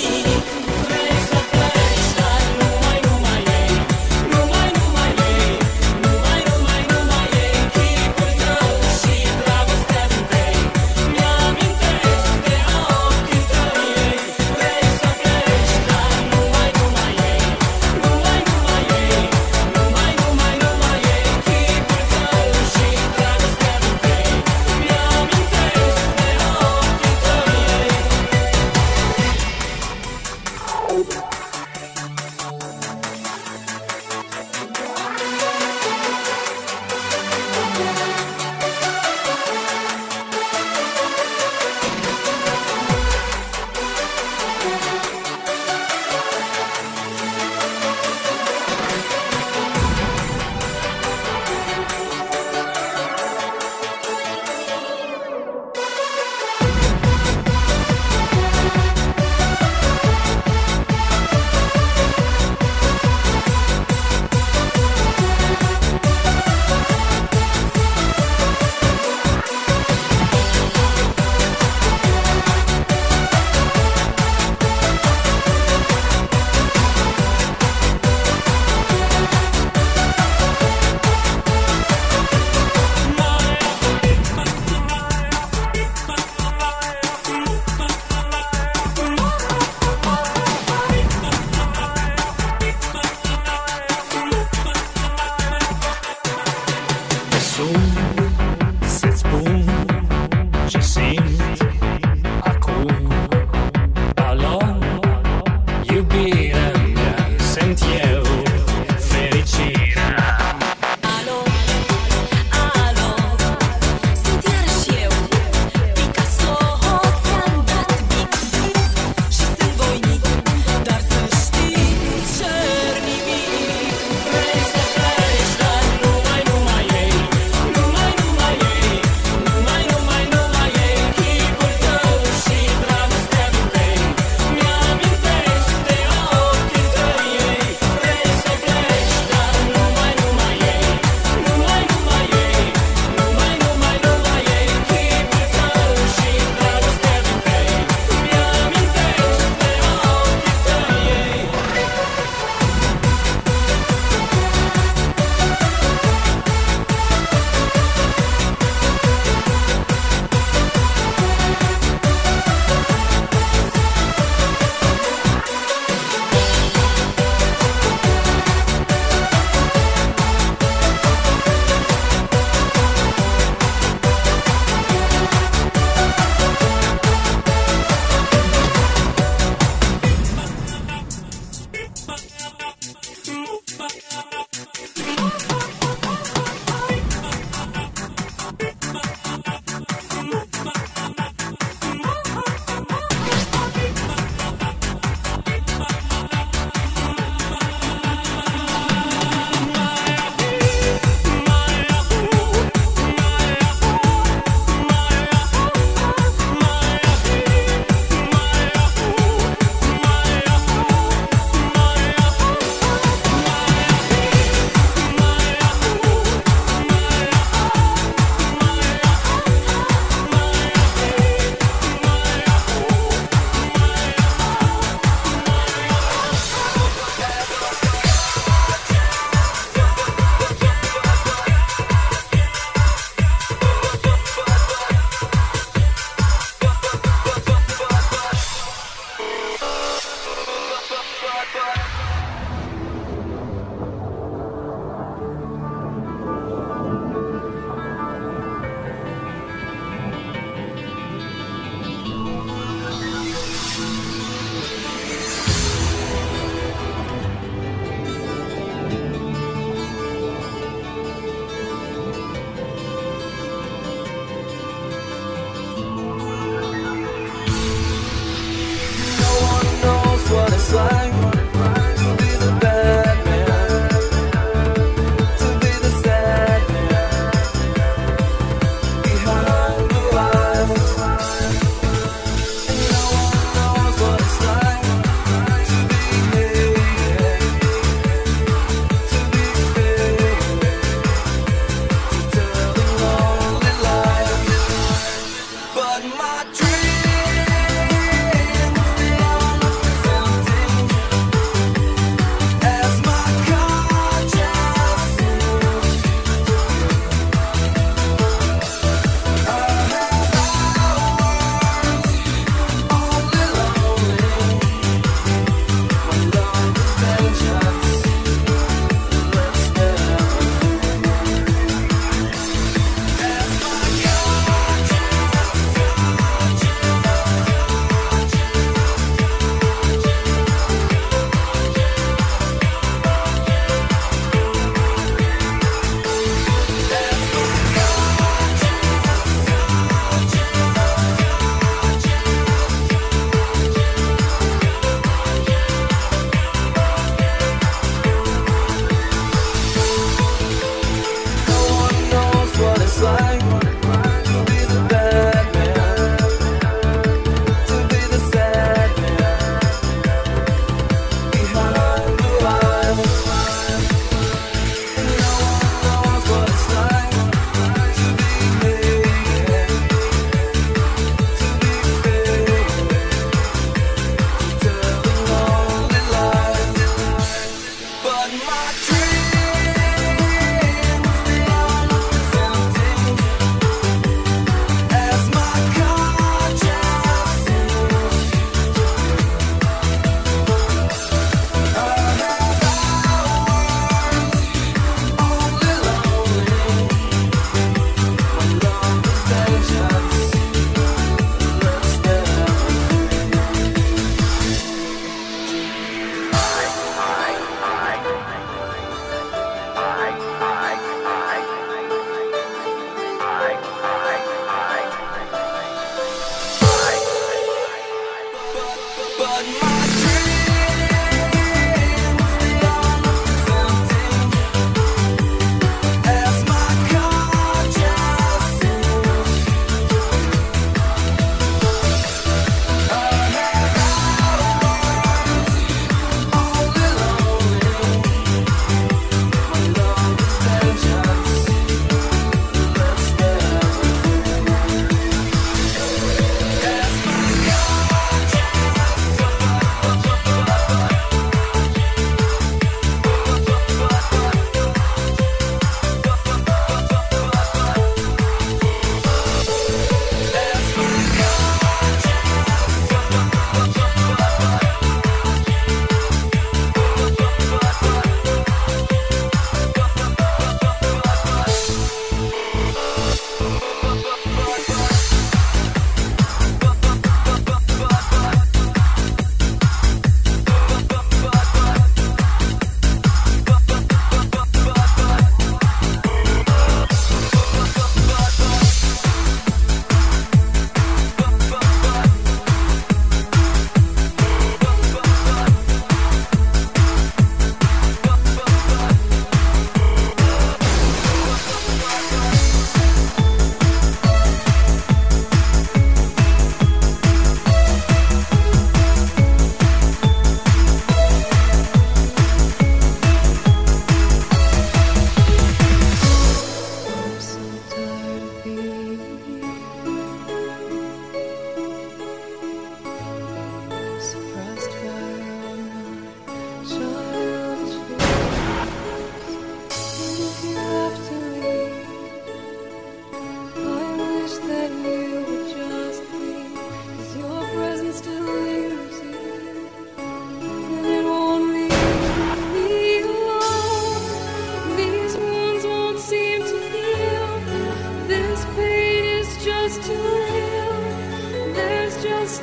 You.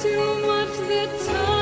Too much the time